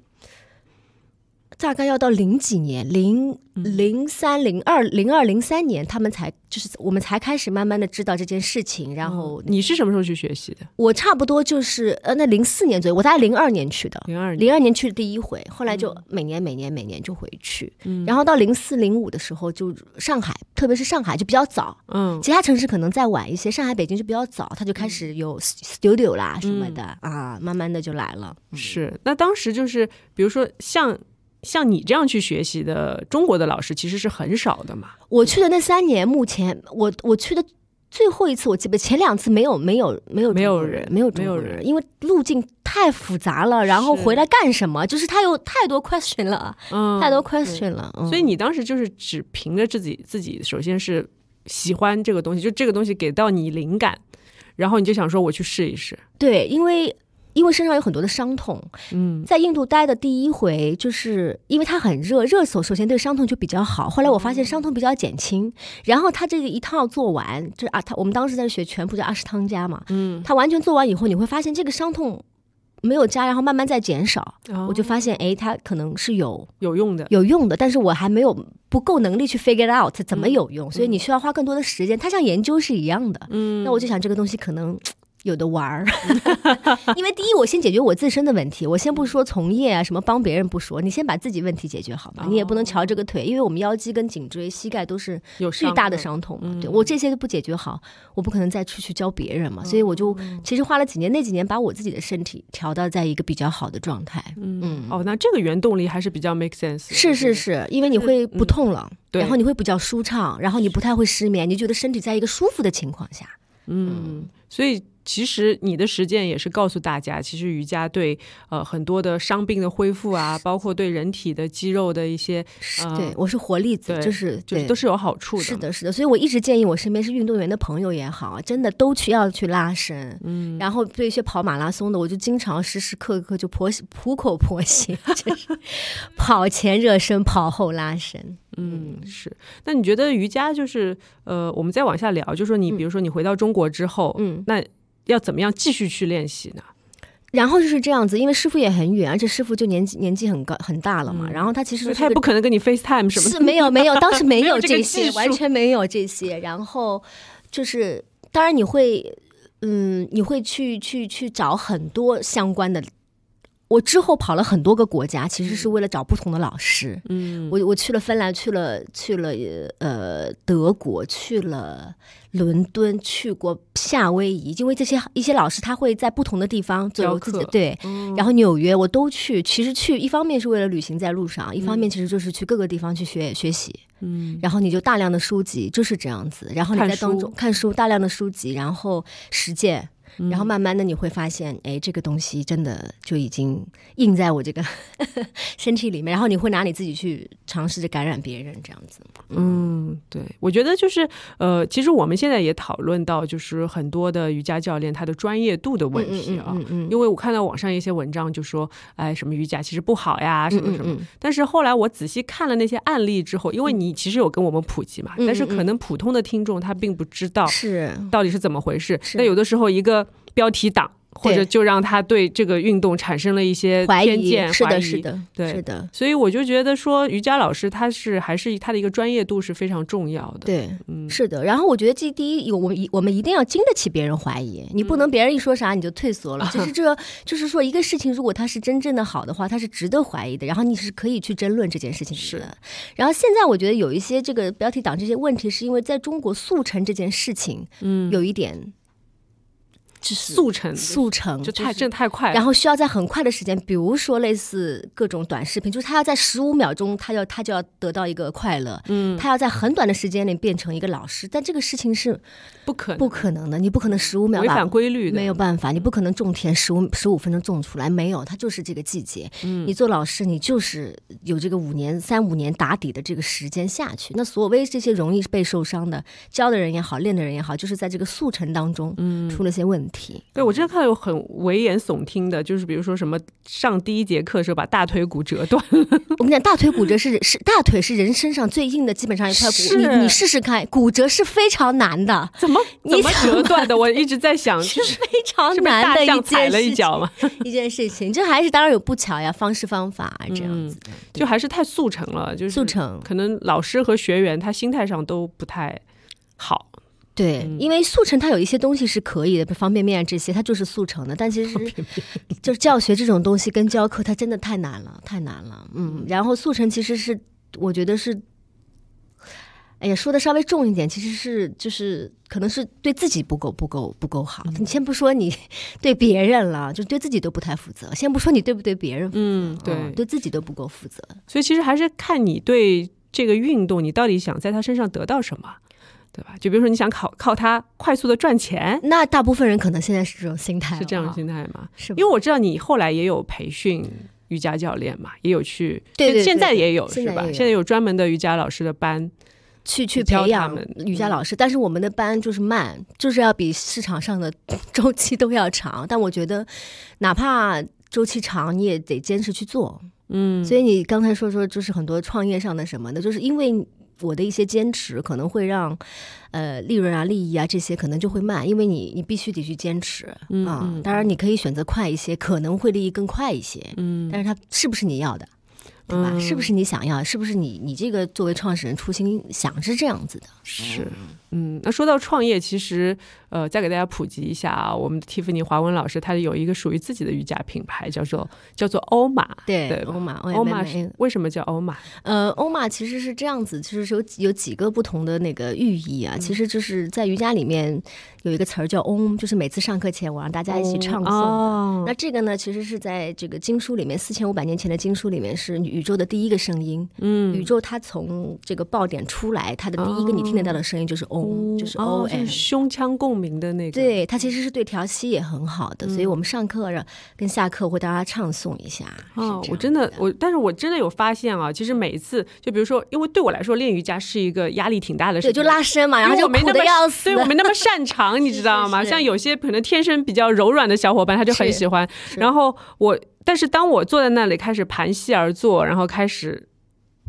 大概要到零几年，零零三、零二、零二、零三年，他们才就是我们才开始慢慢的知道这件事情。然后你是什么时候去学习的？我差不多就是呃，那零四年左右，我大概零二年去的。零二零二年去的第一回，后来就每年每年每年就回去。然后到零四零五的时候，就上海，特别是上海就比较早。嗯，其他城市可能再晚一些，上海、北京就比较早，他就开始有 studio 啦什么的啊，慢慢的就来了。是，那当时就是比如说像。像你这样去学习的中国的老师其实是很少的嘛。我去的那三年，目前我我去的最后一次，我记得前两次没有没有没有没有人没有没有人，因为路径太复杂了，然后回来干什么？就是他有太多 question 了，太多 question 了。所以你当时就是只凭着自己自己，首先是喜欢这个东西，就这个东西给到你灵感，然后你就想说我去试一试。对，因为。因为身上有很多的伤痛，嗯，在印度待的第一回，就是因为它很热，热手首先对伤痛就比较好。后来我发现伤痛比较减轻，然后他这个一套做完，就是啊，他我们当时在学全部叫阿什汤加嘛，嗯，他完全做完以后，你会发现这个伤痛没有加，然后慢慢在减少。我就发现，哎，它可能是有有用的，有用的，但是我还没有不够能力去 figure out 怎么有用，所以你需要花更多的时间。它像研究是一样的，嗯，那我就想这个东西可能。有的玩儿，<laughs> 因为第一，我先解决我自身的问题。我先不说从业啊，什么帮别人不说，你先把自己问题解决好吧。你也不能瞧这个腿，因为我们腰肌跟颈椎、膝盖都是有巨大的伤痛嘛。对我这些都不解决好，我不可能再出去教别人嘛。所以我就其实花了几年，那几年把我自己的身体调到在一个比较好的状态。嗯，哦，那这个原动力还是比较 make sense。是是是，因为你会不痛了，然后你会比较舒畅，然后你不太会失眠，你觉得身体在一个舒服的情况下。嗯，所以。其实你的实践也是告诉大家，其实瑜伽对呃很多的伤病的恢复啊，包括对人体的肌肉的一些，对我是活例子，就是就都是有好处的。是的，是的，所以我一直建议我身边是运动员的朋友也好，真的都去要去拉伸。嗯，然后对一些跑马拉松的，我就经常时时刻刻就婆苦口婆心，<laughs> 就是跑前热身，跑后拉伸。嗯，是。那你觉得瑜伽就是呃，我们再往下聊，就说你比如说你回到中国之后，嗯，那要怎么样继续去练习呢？然后就是这样子，因为师傅也很远，而且师傅就年纪年纪很高很大了嘛。然后他其实他也不可能跟你 FaceTime 什么的。是没有没有，当时没有这些，<laughs> 完全没有这些。然后就是，当然你会，嗯，你会去去去找很多相关的。我之后跑了很多个国家，其实是为了找不同的老师。嗯，我我去了芬兰，去了去了呃德国，去了伦敦，去过夏威夷，因为这些一些老师他会在不同的地方教课。对，然后纽约我都去。其实去一方面是为了旅行在路上，一方面其实就是去各个地方去学学习。嗯，然后你就大量的书籍就是这样子，然后你在当中看书，大量的书籍，然后实践。然后慢慢的你会发现，哎，这个东西真的就已经印在我这个 <laughs> 身体里面。然后你会拿你自己去尝试着感染别人，这样子。嗯，对，我觉得就是呃，其实我们现在也讨论到，就是很多的瑜伽教练他的专业度的问题啊。嗯嗯。因为我看到网上一些文章就说，哎，什么瑜伽其实不好呀，什么什么。但是后来我仔细看了那些案例之后，因为你其实有跟我们普及嘛，但是可能普通的听众他并不知道是到底是怎么回事。那有的时候一个。标题党。或者就让他对这个运动产生了一些偏见，是的，是的，对，是的。所以我就觉得说，瑜伽老师他是还是他的一个专业度是非常重要的。对，嗯，是的。然后我觉得这第一，有我一我们一定要经得起别人怀疑，你不能别人一说啥你就退缩了。其 <laughs> 实这就是说，一个事情如果它是真正的好的话，它是值得怀疑的。然后你是可以去争论这件事情的。然后现在我觉得有一些这个标题党这些问题，是因为在中国速成这件事情，嗯，有一点。就是速成，速成就太，真的太快。然后需要在很快的时间，比如说类似各种短视频，就是他要在十五秒钟，他要他就要得到一个快乐。嗯，他要在很短的时间内变成一个老师，但这个事情是不可不可能的。你不可能十五秒违反规律，没有办法，你不可能种田十五十五分钟种出来，没有，它就是这个季节。嗯，你做老师，你就是有这个五年三五年打底的这个时间下去。那所谓这些容易被受伤的，教的人也好，练的人也好，就是在这个速成当中，嗯，出了些问题。对，我之前看到有很危言耸听的，就是比如说什么上第一节课的时候把大腿骨折断了。<laughs> 我跟你讲，大腿骨折是是大腿是人身上最硬的，基本上一块骨。你你试试看，骨折是非常难的。怎么怎么折断的？<laughs> 我一直在想，是非常难的一件踩了一脚嘛？<laughs> 一件事情，这还是当然有不巧呀，方式方法这样子，就还是太速成了，就是速成，可能老师和学员他心态上都不太好。对，因为速成它有一些东西是可以的，方便面这些它就是速成的，但其实 <laughs> 就是教学这种东西跟教课它真的太难了，太难了。嗯，然后速成其实是我觉得是，哎呀，说的稍微重一点，其实是就是可能是对自己不够不够不够好。你先不说你 <laughs> 对别人了，就对自己都不太负责。先不说你对不对别人，嗯，对，对自己都不够负责。所以其实还是看你对这个运动，你到底想在他身上得到什么。对吧？就比如说你想靠靠它快速的赚钱，那大部分人可能现在是这种心态，是这样的心态吗？是，因为我知道你后来也有培训瑜伽教练嘛，也有去，对对，现在也有是吧？现在有专门的瑜伽老师的班，去去培养瑜伽老师。但是我们的班就是慢，就是要比市场上的 <laughs> 周期都要长。但我觉得，哪怕周期长，你也得坚持去做。嗯，所以你刚才说说，就是很多创业上的什么的，就是因为。我的一些坚持可能会让，呃，利润啊、利益啊这些可能就会慢，因为你你必须得去坚持啊。当然，你可以选择快一些，可能会利益更快一些。嗯，但是它是不是你要的，对吧？是不是你想要？是不是你你这个作为创始人初心想是这样子的？是。嗯，那说到创业，其实呃，再给大家普及一下啊，我们的蒂芙尼华文老师他有一个属于自己的瑜伽品牌，叫做叫做欧玛。对，欧玛，欧玛是为什么叫欧玛？呃，欧玛其实是这样子，其实是有有几个不同的那个寓意啊。其实就是在瑜伽里面有一个词儿叫嗡，就是每次上课前我让大家一起唱诵。那这个呢，其实是在这个经书里面，四千五百年前的经书里面是宇宙的第一个声音。嗯，宇宙它从这个爆点出来，它的第一个你听得到的声音就是嗡。就是 O M 胸腔共鸣的那个，对它其实是对调息也很好的，所以我们上课跟下课会大家唱诵一下。哦，我真的我，但是我真的有发现啊，其实每一次，就比如说，因为对我来说练瑜伽是一个压力挺大的事，对，就拉伸嘛，然后就苦的要死，对我没那么擅长，<laughs> 你知道吗？像有些可能天生比较柔软的小伙伴，他就很喜欢。然后我，但是当我坐在那里开始盘膝而坐，然后开始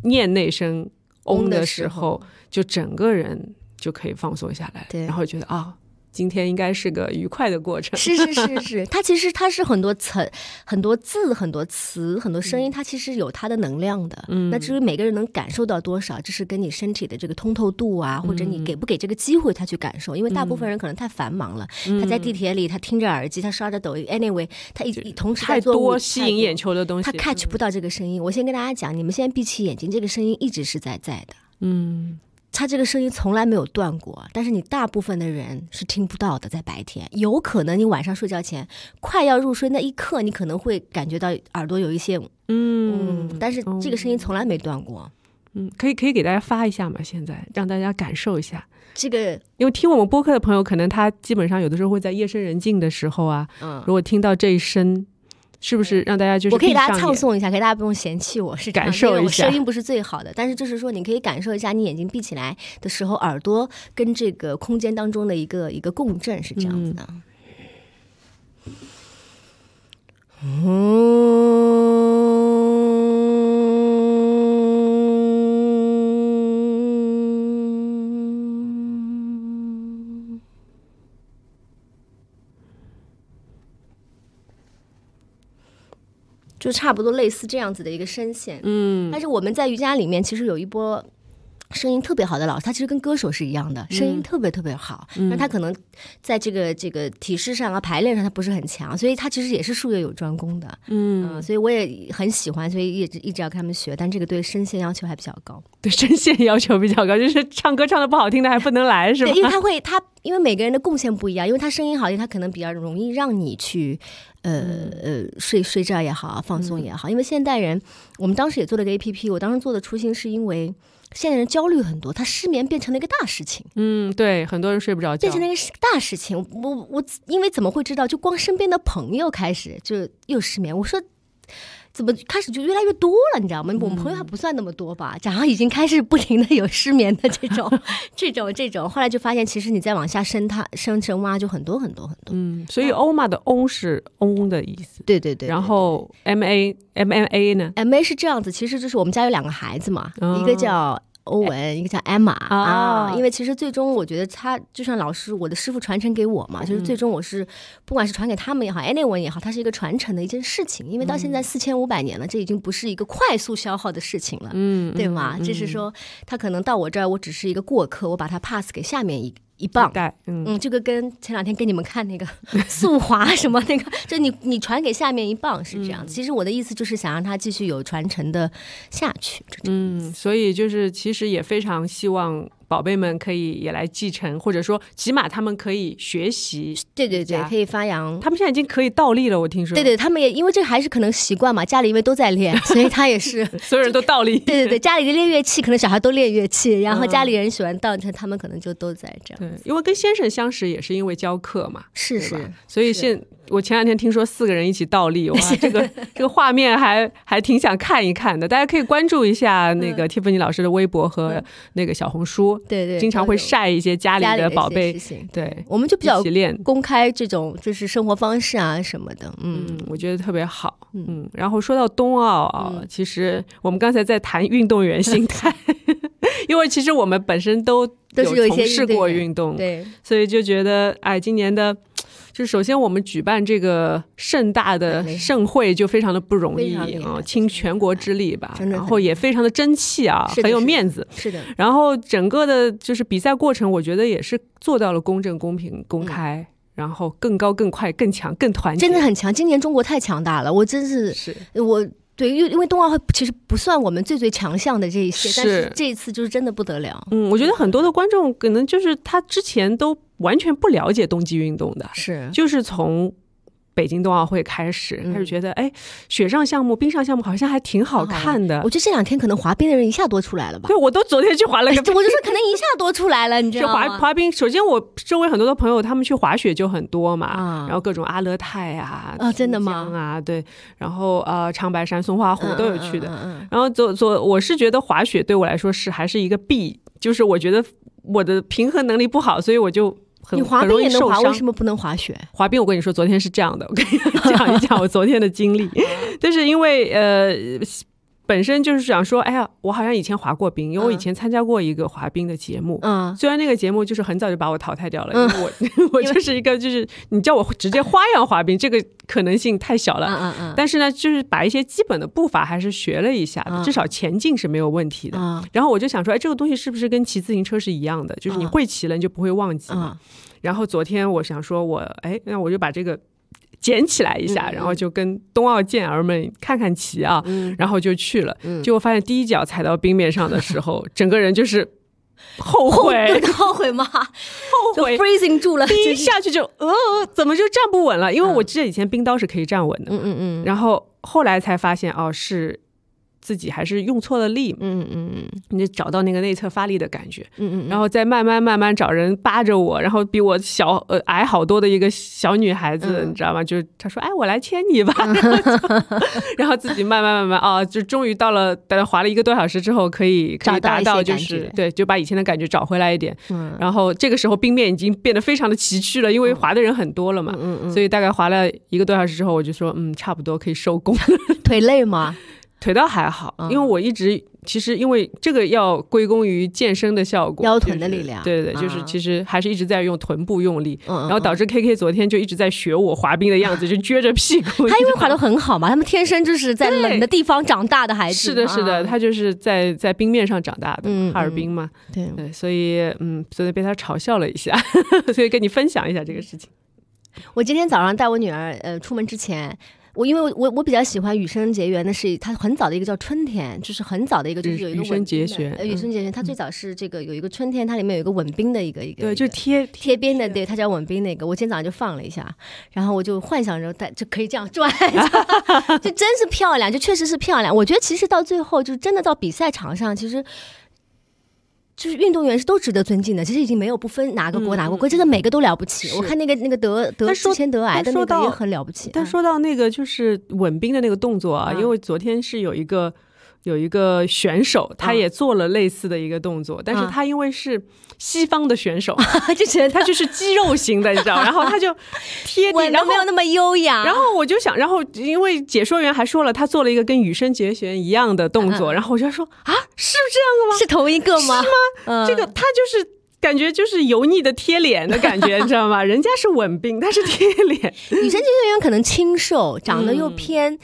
念那声。嗡的时候，就整个人就可以放松下来，对，然后觉得啊。今天应该是个愉快的过程。是是是是，<laughs> 它其实它是很多层、很多字、很多词、很多声音，它其实有它的能量的。嗯，那至于每个人能感受到多少，这是跟你身体的这个通透度啊，或者你给不给这个机会他去感受。因为大部分人可能太繁忙了，他在地铁里，他听着耳机，他刷着抖音，anyway，他一同时太多吸引眼球的东西，他 catch 不到这个声音。我先跟大家讲，你们现在闭起眼睛，这个声音一直是在在的。嗯。他这个声音从来没有断过，但是你大部分的人是听不到的。在白天，有可能你晚上睡觉前快要入睡那一刻，你可能会感觉到耳朵有一些嗯，但是这个声音从来没断过。嗯，可以可以给大家发一下吗？现在让大家感受一下这个，因为听我们播客的朋友，可能他基本上有的时候会在夜深人静的时候啊，嗯，如果听到这一声。是不是让大家就是我可以给大家唱诵一下，可以大家不用嫌弃我，是感受一下。声音不是最好的，但是就是说你可以感受一下，你眼睛闭起来的时候，耳朵跟这个空间当中的一个一个共振是这样子的。就差不多类似这样子的一个声线，嗯，但是我们在瑜伽里面其实有一波声音特别好的老师，他其实跟歌手是一样的，声音特别特别好，那他可能在这个这个体式上啊排练上他不是很强，所以他其实也是术业有专攻的，嗯，所以我也很喜欢，所以一直一直要跟他们学，但这个对声线要求还比较高，对声线要求比较高，<laughs> 就是唱歌唱的不好听的还不能来，是吧？因为他会他因为每个人的贡献不一样，因为他声音好听，他可能比较容易让你去。呃呃，睡睡觉也好，放松也好，因为现代人，我们当时也做了个 A P P，我当时做的初心是因为现在人焦虑很多，他失眠变成了一个大事情。嗯，对，很多人睡不着觉，变成了一个大事情。我我因为怎么会知道？就光身边的朋友开始就又失眠，我说。怎么开始就越来越多了？你知道吗？我们朋友还不算那么多吧，然后已经开始不停的有失眠的这种、<laughs> 这种、这种。后来就发现，其实你再往下深探、深深挖，就很多很多很多。嗯，所以欧玛的欧是嗡的意思。对对对。然后 M A M M A 呢？M A 是这样子，其实就是我们家有两个孩子嘛，一个叫。欧文，一个叫艾玛啊，因为其实最终我觉得他就像老师，我的师傅传承给我嘛，就是最终我是不管是传给他们也好，anyone 也好，它是一个传承的一件事情。因为到现在四千五百年了，这已经不是一个快速消耗的事情了，嗯，对吗？就是说，他可能到我这儿，我只是一个过客，我把它 pass 给下面一。一棒，嗯，这个跟前两天给你们看那个 <laughs> 速滑什么那个，<laughs> 就你你传给下面一棒是这样。其实我的意思就是想让他继续有传承的下去。嗯，所以就是其实也非常希望。宝贝们可以也来继承，或者说起码他们可以学习。对对对，可以发扬。他们现在已经可以倒立了，我听说。对对，他们也因为这还是可能习惯嘛，家里因为都在练，<laughs> 所以他也是 <laughs> 所有人都倒立。对对对，<laughs> 家里练乐器，可能小孩都练乐器，然后家里人喜欢倒，他们可能就都在这样。对，因为跟先生相识也是因为教课嘛，是是，所以现。我前两天听说四个人一起倒立，哇，这个这个画面还还挺想看一看的。大家可以关注一下那个蒂芙尼老师的微博和那个小红书，对对，经常会晒一些家里的宝贝。对，我们就比较公开这种就是生活方式啊什么的。嗯，我觉得特别好。嗯，然后说到冬奥啊，其实我们刚才在谈运动员心态，<laughs> 因为其实我们本身都都是有从事过运动，对，所以就觉得哎，今年的。就首先，我们举办这个盛大的盛会就非常的不容易啊，倾全国之力吧，然后也非常的争气啊，很有面子。是的。然后整个的就是比赛过程，我觉得也是做到了公正、公平、公开，然后更高、更快、更强、更团结。真的很强，今年中国太强大了，我真是是我对，因为因为冬奥会其实不算我们最最强项的这一些，但是这一次就是真的不得了。嗯，我觉得很多的观众可能就是他之前都。完全不了解冬季运动的，是就是从北京冬奥会开始，开始觉得哎，雪上项目、冰上项目好像还挺好看的。我觉得这两天可能滑冰的人一下多出来了吧？对，我都昨天去滑了，我就说可能一下多出来了，你知道 <laughs> 吗？滑滑冰，首先我周围很多的朋友他们去滑雪就很多嘛，然后各种阿勒泰啊，啊，真的吗？啊，对，然后呃，长白山、松花湖都有去的。然后昨昨我是觉得滑雪对我来说是还是一个弊，就是我觉得我的平衡能力不好，所以我就。你滑冰也能滑，为什么不能滑雪？<laughs> 滑冰，我跟你说，昨天是这样的，我跟你讲一讲我昨天的经历，<laughs> 就是因为呃。本身就是想说，哎呀，我好像以前滑过冰，因为我以前参加过一个滑冰的节目。嗯，虽然那个节目就是很早就把我淘汰掉了，因为我 <laughs> 我就是一个就是你叫我直接花样滑冰，这个可能性太小了。嗯嗯嗯。但是呢，就是把一些基本的步伐还是学了一下，至少前进是没有问题的。然后我就想说，哎，这个东西是不是跟骑自行车是一样的？就是你会骑了，你就不会忘记嘛。然后昨天我想说，我哎，那我就把这个。捡起来一下，然后就跟冬奥健儿们看看齐啊，然后就去了。结果发现第一脚踩到冰面上的时候，<laughs> 整个人就是后悔，后悔吗？后悔，freezing 住了，一下去就呃，怎么就站不稳了？因为我记得以前冰刀是可以站稳的，嗯嗯嗯，然后后来才发现哦是。自己还是用错了力，嗯嗯嗯，你就找到那个内侧发力的感觉，嗯嗯，然后再慢慢慢慢找人扒着我，然后比我小呃矮好多的一个小女孩子，你知道吗？就她说，哎，我来牵你吧，<laughs> <laughs> 然后自己慢慢慢慢哦，就终于到了，大概滑了一个多小时之后，可以可以达到就是对，就把以前的感觉找回来一点。嗯，然后这个时候冰面已经变得非常的崎岖了，因为滑的人很多了嘛，嗯嗯，所以大概滑了一个多小时之后，我就说，嗯，差不多可以收工。<laughs> 腿累吗？腿倒还好，因为我一直其实因为这个要归功于健身的效果，腰臀的力量。对对对，就是其实还是一直在用臀部用力，然后导致 K K 昨天就一直在学我滑冰的样子，就撅着屁股。<laughs> 他因为滑的很好嘛，他们天生就是在冷的地方长大的孩子。是的，是的，他就是在在冰面上长大的，哈尔滨嘛。对对，所以嗯，昨天被他嘲笑了一下，<laughs> 所以跟你分享一下这个事情。我今天早上带我女儿呃出门之前。我因为我我比较喜欢羽生结缘的是它很早的一个叫春天，就是很早的一个就是有一个羽生结弦，呃羽生结弦，它最早是这个有一个春天，它里面有一个吻冰的一个一个对，就贴贴边的，对，它叫吻冰那个，我今天早上就放了一下，然后我就幻想着带就可以这样转，<laughs> 就真是漂亮，就确实是漂亮。我觉得其实到最后就真的到比赛场上，其实。就是运动员是都值得尊敬的，其实已经没有不分哪个国哪个国，真的每个都了不起。我看那个那个得得之前得癌的那个也很了不起。但说到那个就是稳冰的那个动作啊，因为昨天是有一个。有一个选手，他也做了类似的一个动作，但是他因为是西方的选手，<laughs> 就觉得他就是肌肉型的，你知道，然后他就贴地，然后没有那么优雅。然后我就想，然后因为解说员还说了，他做了一个跟羽生结弦一样的动作，然后我就说啊，是这样的吗？是同一个吗？是吗？这个他就是感觉就是油腻的贴脸的感觉，<laughs> 你知道吗？人家是稳冰，他是贴脸。<laughs> 羽生结弦可能清瘦，长得又偏。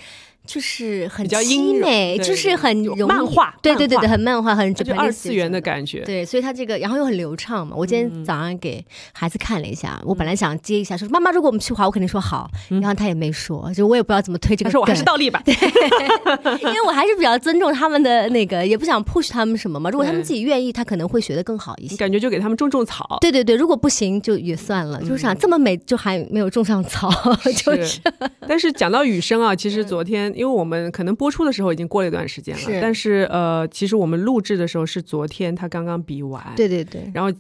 就是很凄美，就是很漫画，对对对对，很漫画，很就二次元的感觉。对，所以他这个，然后又很流畅嘛。我今天早上给孩子看了一下，我本来想接一下，说妈妈，如果我们去滑，我肯定说好。然后他也没说，就我也不知道怎么推这个。说我还是倒立吧，因为我还是比较尊重他们的那个，也不想 push 他们什么嘛。如果他们自己愿意，他可能会学的更好一些。感觉就给他们种种草。对对对，如果不行就也算了。就是想这么美，就还没有种上草，<laughs> 就是。但是讲到雨声啊，其实昨天。因为我们可能播出的时候已经过了一段时间了，但是呃，其实我们录制的时候是昨天他刚刚比完，对对对，然后。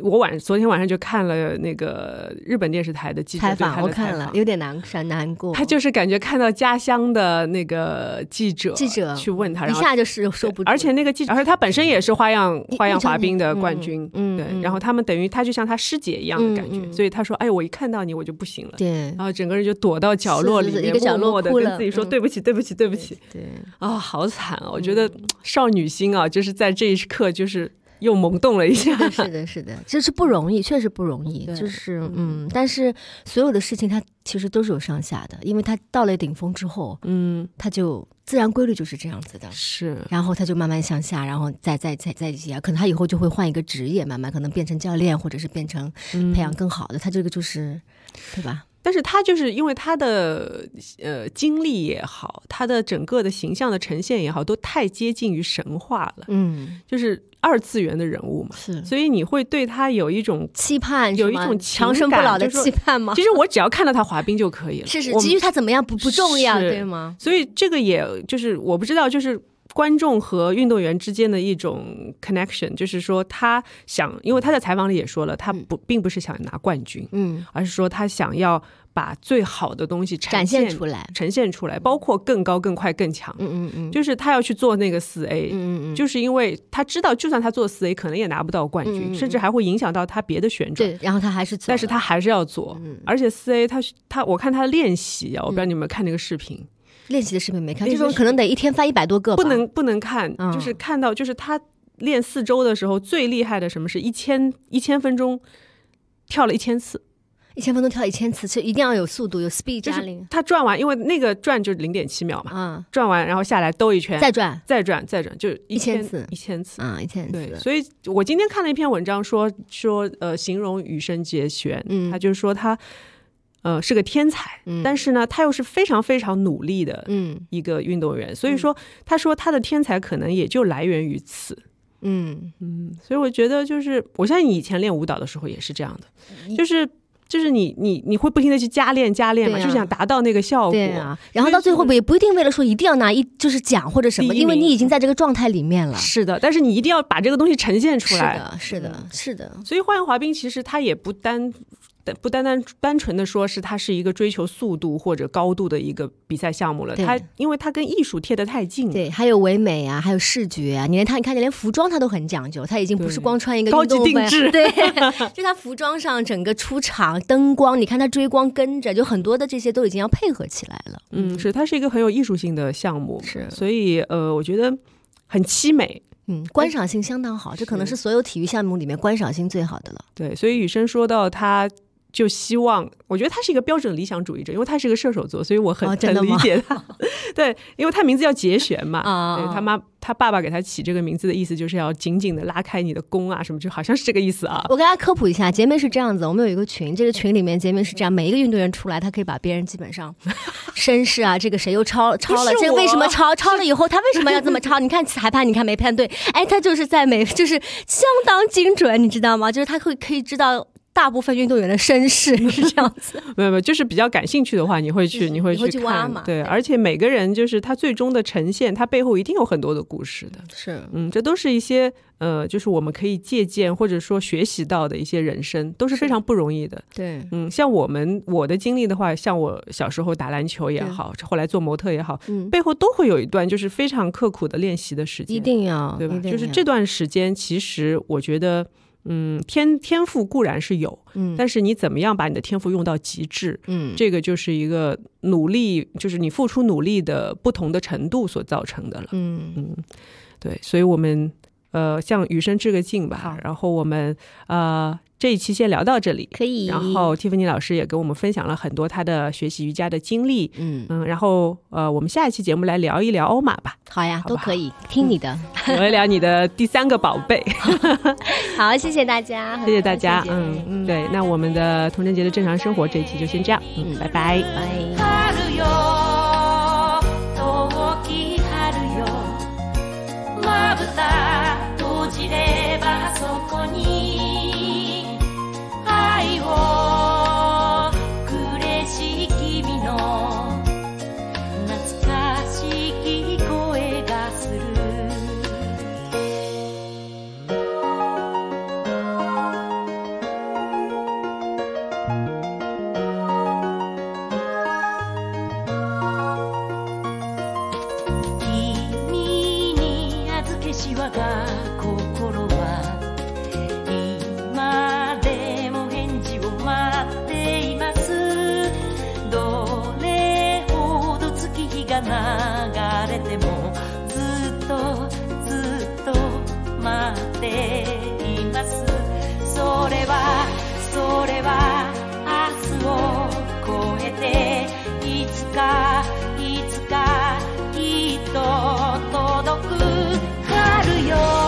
我晚昨天晚上就看了那个日本电视台的记者采访，我看了，有点难难难过。他就是感觉看到家乡的那个记者，记者去问他，一下就是说不。而且那个记者，而且他本身也是花样花样滑冰的冠军，嗯，对。然后他们等于他就像他师姐一样的感觉，所以他说：“哎，我一看到你，我就不行了。”对。然后整个人就躲到角落里面，默默的跟自己说：“对不起，对不起，对不起。”对。啊，好惨啊！我觉得少女心啊，就是在这一刻就是。又萌动了一下，<laughs> 是的，是的，就是不容易，确实不容易，就是嗯，但是所有的事情它其实都是有上下的，因为它到了顶峰之后，嗯，它就自然规律就是这样子的，是，然后它就慢慢向下，然后再再再再下，可能他以后就会换一个职业，慢慢可能变成教练，或者是变成培养更好的，他这个就是，对吧？但是他就是因为他的呃经历也好，他的整个的形象的呈现也好，都太接近于神话了，嗯，就是。二次元的人物嘛，是，所以你会对他有一种期盼，有一种长生不老的期盼吗？其实我只要看到他滑冰就可以了。是是，至于他怎么样不不重要，对吗？所以这个也就是我不知道，就是观众和运动员之间的一种 connection，就是说他想，因为他在采访里也说了，他不并不是想拿冠军，嗯，而是说他想要。把最好的东西展现出来，呈现出来，包括更高、更快、更强。嗯嗯嗯，就是他要去做那个四 A。嗯嗯嗯，就是因为他知道，就算他做四 A，可能也拿不到冠军，甚至还会影响到他别的旋转。对，然后他还是，但是他还是要做。嗯而且四 A，他他我看他练习啊，我不知道你有没有看那个视频，练习的视频没看，这种可能得一天翻一百多个，不能不能看，就是看到就是他练四周的时候最厉害的什么是一千一千分钟跳了一千次。一千分钟跳一千次，其实一定要有速度，有 speed 加零。他转完，因为那个转就是零点七秒嘛，嗯，转完然后下来兜一圈，再转，再转，再转，就一千次，一千次，啊，一千次。对，所以我今天看了一篇文章，说说呃，形容羽生结弦，嗯，他就是说他呃是个天才，嗯，但是呢，他又是非常非常努力的，嗯，一个运动员。所以说，他说他的天才可能也就来源于此，嗯嗯。所以我觉得就是，我相信你以前练舞蹈的时候也是这样的，就是。就是你你你会不停的去加练加练嘛，就想达到那个效果。对啊，然后到最后不也不一定为了说一定要拿一就是奖或者什么，因为你已经在这个状态里面了。是的，但是你一定要把这个东西呈现出来。是的，是的，是的。所以花样滑冰其实它也不单。不单单单纯的说是它是一个追求速度或者高度的一个比赛项目了，它因为它跟艺术贴得太近，对，还有唯美啊，还有视觉啊，你连它，你看，连服装它都很讲究，它已经不是光穿一个高级定制，对，<laughs> 就它服装上整个出场灯光，你看它追光跟着，就很多的这些都已经要配合起来了。嗯，是，它是一个很有艺术性的项目，是，所以呃，我觉得很凄美，嗯，观赏性相当好，这可能是所有体育项目里面观赏性最好的了。对，所以雨生说到他。就希望，我觉得他是一个标准理想主义者，因为他是一个射手座，所以我很很理解他。<laughs> 对，因为他名字叫节弦嘛，<laughs> 对他妈他爸爸给他起这个名字的意思就是要紧紧的拉开你的弓啊，什么就好像是这个意思啊。我给大家科普一下，杰妹是这样子，我们有一个群，这个群里面杰妹是这样，每一个运动员出来，他可以把别人基本上 <laughs> 身世啊，这个谁又超超了，这个为什么超超了以后他为什么要这么抄？你看裁判，你看没判对，哎，他就是在每就是相当精准，你知道吗？就是他会可以知道。大部分运动员的身世 <laughs> 是这样子，没有没有，就是比较感兴趣的话，你会去你会去看对，而且每个人就是他最终的呈现，他背后一定有很多的故事的，是，嗯，这都是一些呃，就是我们可以借鉴或者说学习到的一些人生，都是非常不容易的，对，嗯，像我们我的经历的话，像我小时候打篮球也好，后来做模特也好，嗯，背后都会有一段就是非常刻苦的练习的时间，一定要对吧？就是这段时间，其实我觉得。嗯，天天赋固然是有，嗯，但是你怎么样把你的天赋用到极致，嗯，这个就是一个努力，就是你付出努力的不同的程度所造成的了，嗯。嗯，对，所以我们呃向雨生致个敬吧，然后我们呃。这一期先聊到这里，可以。然后蒂芙尼老师也跟我们分享了很多他的学习瑜伽的经历，嗯嗯。然后呃，我们下一期节目来聊一聊欧玛吧。好呀，都可以听你的，聊一聊你的第三个宝贝。<laughs> 好，谢谢大家，<laughs> 谢谢大家。嗯嗯，对，那我们的童贞节的正常生活这一期就先这样，嗯，拜拜，拜。ればそこに愛を流れてもずっとずっと待っています。それはそれは明日を越えていつかいつかきっと届く。春よ。